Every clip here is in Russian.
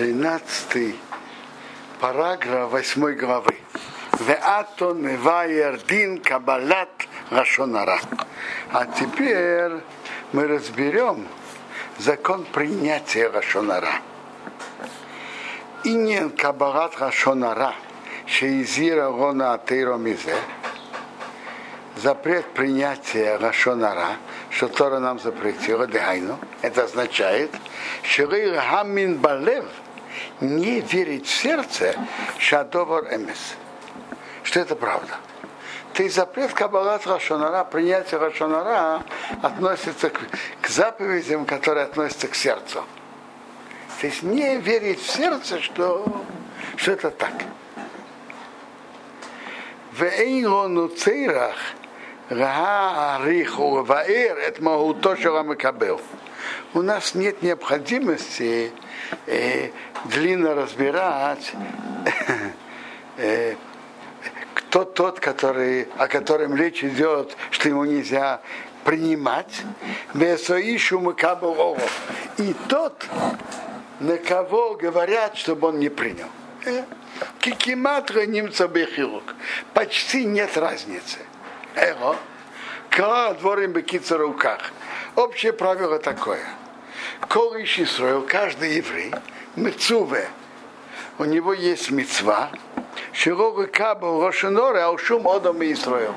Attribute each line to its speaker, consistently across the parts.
Speaker 1: 13 параграф 8 главы. Веато невайердин кабалат рашонара. А теперь мы разберем закон принятия рашонара. Инен кабалат рашонара, шеизира рона атейро мизе, запрет принятия рашонара, что Тора нам запретила, дайну, это означает, что хамин балев, не верить в сердце, шадовар эмес, что это правда. Ты запрет Кабалат Рашонара, принятие Рашонара относится к, к заповедям, которые относятся к сердцу. То есть не верить в сердце, что, что это так. В Эйрону Цейрах Раху Ваэр это Махуто Шаламакабел. У нас нет необходимости э, длинно разбирать э, кто тот, который, о котором речь идет, что ему нельзя принимать, и тот, на кого говорят, чтобы он не принял. Э, Кикиматра немца бехилук. Почти нет разницы. Эго. Кла дворим бекица руках. Общее правило такое. Кол строил каждый еврей, мецуве, у него есть мецва, Широга Кабал Рошонора, а ушум Одам и Исраил.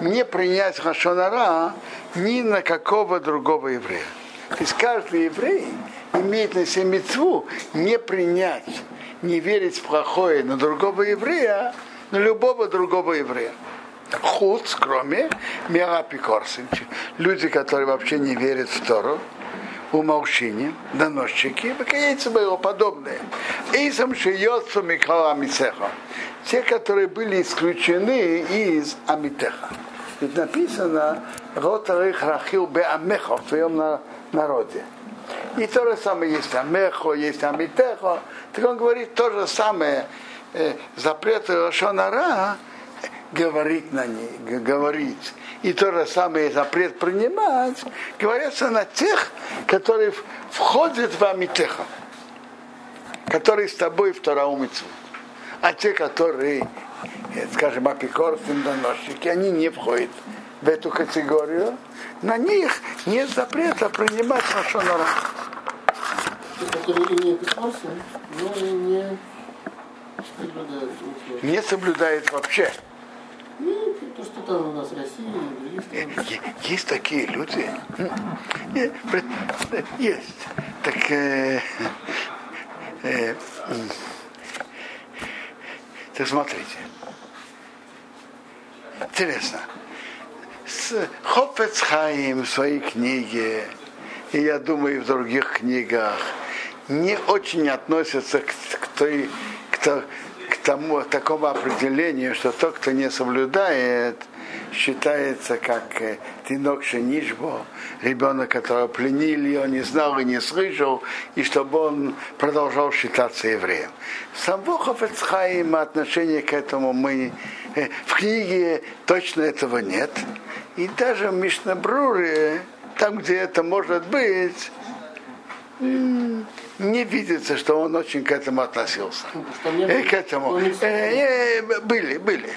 Speaker 1: Не принять Рошонара ни на какого другого еврея. То есть каждый еврей имеет на себе мецву не принять, не верить в плохое на другого еврея, на любого другого еврея. Худ, кроме Миапикорсин, люди, которые вообще не верят в Тору, умолчение, доносчики, бакаяйцы его подобные. И сам шиёцу Микала Амисеха. Те, которые были исключены из Амитеха. Ведь написано, Ротарых Рахил Бе Амехо в своем народе. И то же самое есть Амехо, есть Амитехо. Так он говорит то же самое. Э, запрет Рошонара говорить на ней, говорить и то же самое запрет принимать, говорится на тех, которые входят в Амитеха, которые с тобой в Тараумицу. А те, которые, э, скажем, апикорсим доносчики, они не входят в эту категорию, на них нет запрета принимать
Speaker 2: не соблюдают.
Speaker 1: Не соблюдает вообще.
Speaker 2: Ну, России,
Speaker 1: Есть такие люди. Есть. Так э, э, так смотрите. Интересно. С Хофец Хаим в своей книге, и я думаю, и в других книгах, не очень относятся к, к той, к, тому, такому определению, что тот, кто не соблюдает, считается как э, тинок шенишбо, ребенок, которого пленили, он не знал и не слышал, и чтобы он продолжал считаться евреем. Сам Хафецхайм отношение к этому мы э, в книге точно этого нет. И даже в Мишнабруре, там, где это может быть, не видится, что он очень к этому относился. Э, к этому. Э, э, были, были.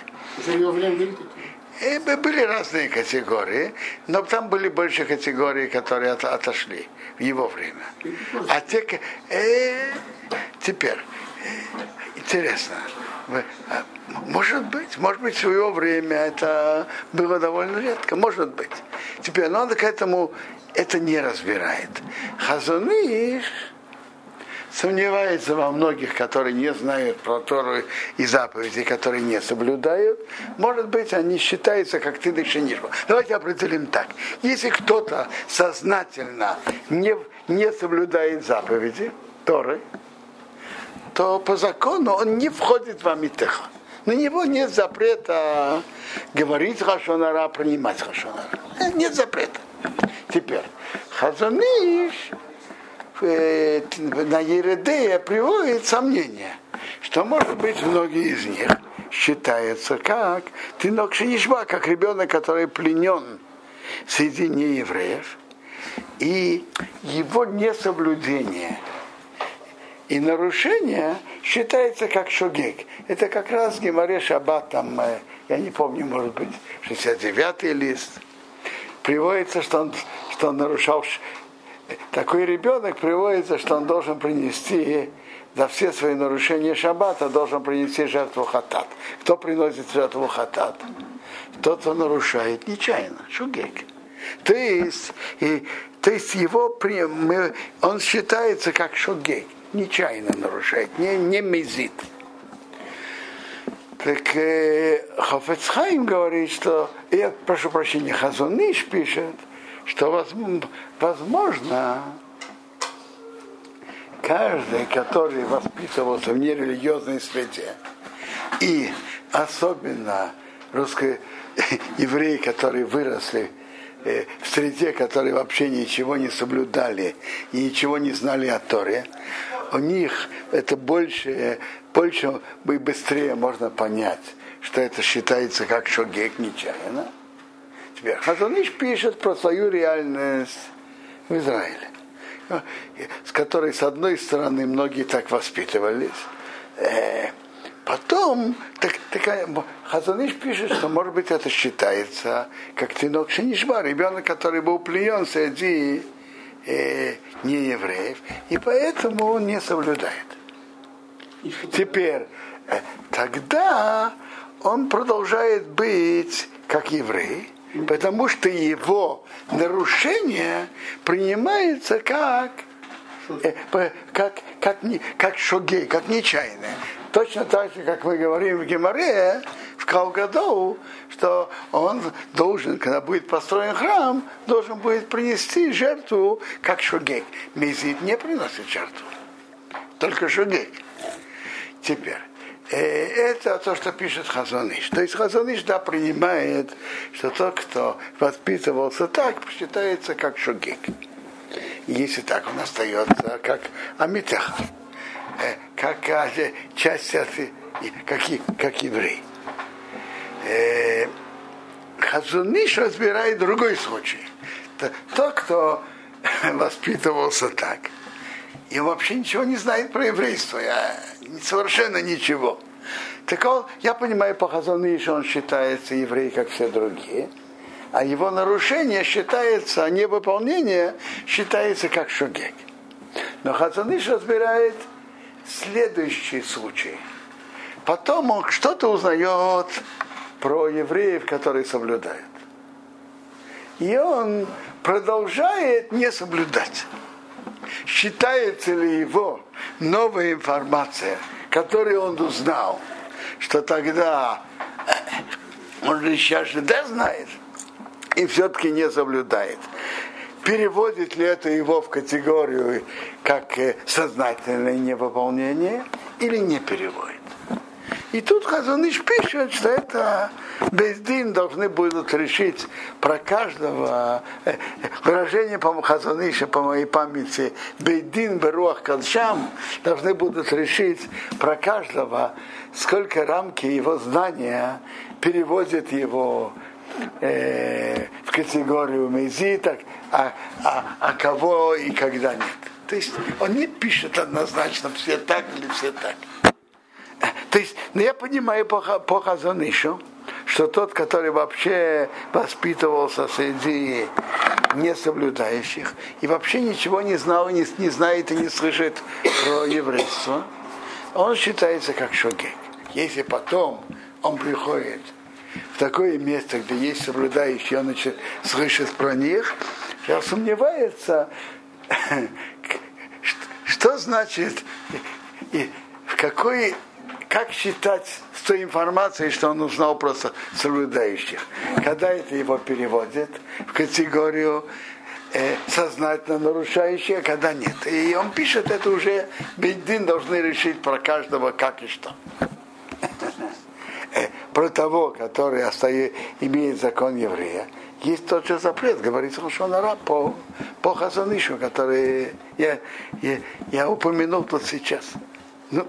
Speaker 1: И были разные категории, но там были больше категории, которые от, отошли в его время. А те, э, теперь, э, интересно, а, может быть, может быть, в свое время это было довольно редко, может быть. Теперь надо к этому это не разбирает. Хазуныш сомневается во многих, которые не знают про Тору и заповеди, которые не соблюдают. Может быть, они считаются как ты дышинишба. Давайте определим так. Если кто-то сознательно не, не соблюдает заповеди Торы, то по закону он не входит в Амитеха. На него нет запрета говорить Хашонара, принимать Хашонара. Нет запрета. Теперь, Хазаниш э, на Ередея приводит сомнение, что, может быть, многие из них считаются как тинок шинишба, как ребенок, который пленен среди неевреев, и его несоблюдение И нарушение считается как шогек. Это как раз в Геморе Шаббат, там, э, я не помню, может быть, 69-й лист. Приводится, что он, что он нарушал такой ребенок приводится, что он должен принести за все свои нарушения шаббата, должен принести жертву хатат. Кто приносит жертву хатат? Тот, кто нарушает нечаянно, шугек. То есть, и, то есть его, мы, он считается как шугек, нечаянно нарушает, не, не мезит. Так э, Хафецхайм говорит, что, я прошу прощения, Хазуныш пишет, что возможно каждый, который воспитывался в нерелигиозной среде, и особенно русские евреи, которые выросли э, в среде, которые вообще ничего не соблюдали и ничего не знали о Торе, у них это больше, больше и быстрее можно понять, что это считается как шогек нечаянно, Теперь Хазуныш пишет про свою реальность в Израиле, с которой, с одной стороны, многие так воспитывались, э, Потом так, такая, Хазаныш пишет, что может быть это считается как тинок шинишба, ребенок, который был плеен среди э, неевреев, и поэтому он не соблюдает. Теперь, э, тогда он продолжает быть как еврей, потому что его нарушение принимается как э, как, как, как шогей, как нечаянное. Точно так же, как мы говорим в Геморе, в Калгадоу, что он должен, когда будет построен храм, должен будет принести жертву, как шогей. Мезит не приносит жертву, только шогей. Теперь, Э, это то, что пишет Хазаныш. То есть Хазаныш, да, принимает, что тот, кто воспитывался так, считается как шугик. Если так, он остается как амитеха, как часть, как, как еврей. Э, Хазуныш разбирает другой случай. Тот, кто воспитывался так, и вообще ничего не знает про еврейство. Я совершенно ничего. Так он, я понимаю по что он считается еврей, как все другие, а его нарушение считается, а невыполнение считается как шогек. Но Хазаныш разбирает следующий случай. Потом он что-то узнает про евреев, которые соблюдают. И он продолжает не соблюдать считается ли его новая информация, которую он узнал, что тогда он же сейчас же да знает, и все-таки не соблюдает. Переводит ли это его в категорию как э, сознательное невыполнение или не переводит? И тут Хазуныш пишет, что это Бездин должны будут решить про каждого э, выражение по Хазуныша, по моей памяти, Бейдин Беруах Кадшам должны будут решить про каждого, сколько рамки его знания переводят его э, в категорию мезиток, а, а, а кого и когда нет. То есть он не пишет однозначно все так или все так. То есть, ну я понимаю по, по Хазанышу, что тот, который вообще воспитывался среди несоблюдающих и вообще ничего не знал, не, не знает и не слышит про еврейство, он считается как шогек. Если потом он приходит в такое место, где есть соблюдающие, он начинает слышит про них, я сомневается, что значит и в какой как считать с той информацией, что он узнал просто соблюдающих? Когда это его переводят в категорию э, сознательно нарушающие, а когда нет. И он пишет, это уже Бейдин должны решить про каждого как и что. Про того, который имеет закон еврея, есть тот же запрет, говорит Рошонара по, по Хазанышу, который я, я, я упомянул тут сейчас. Ну,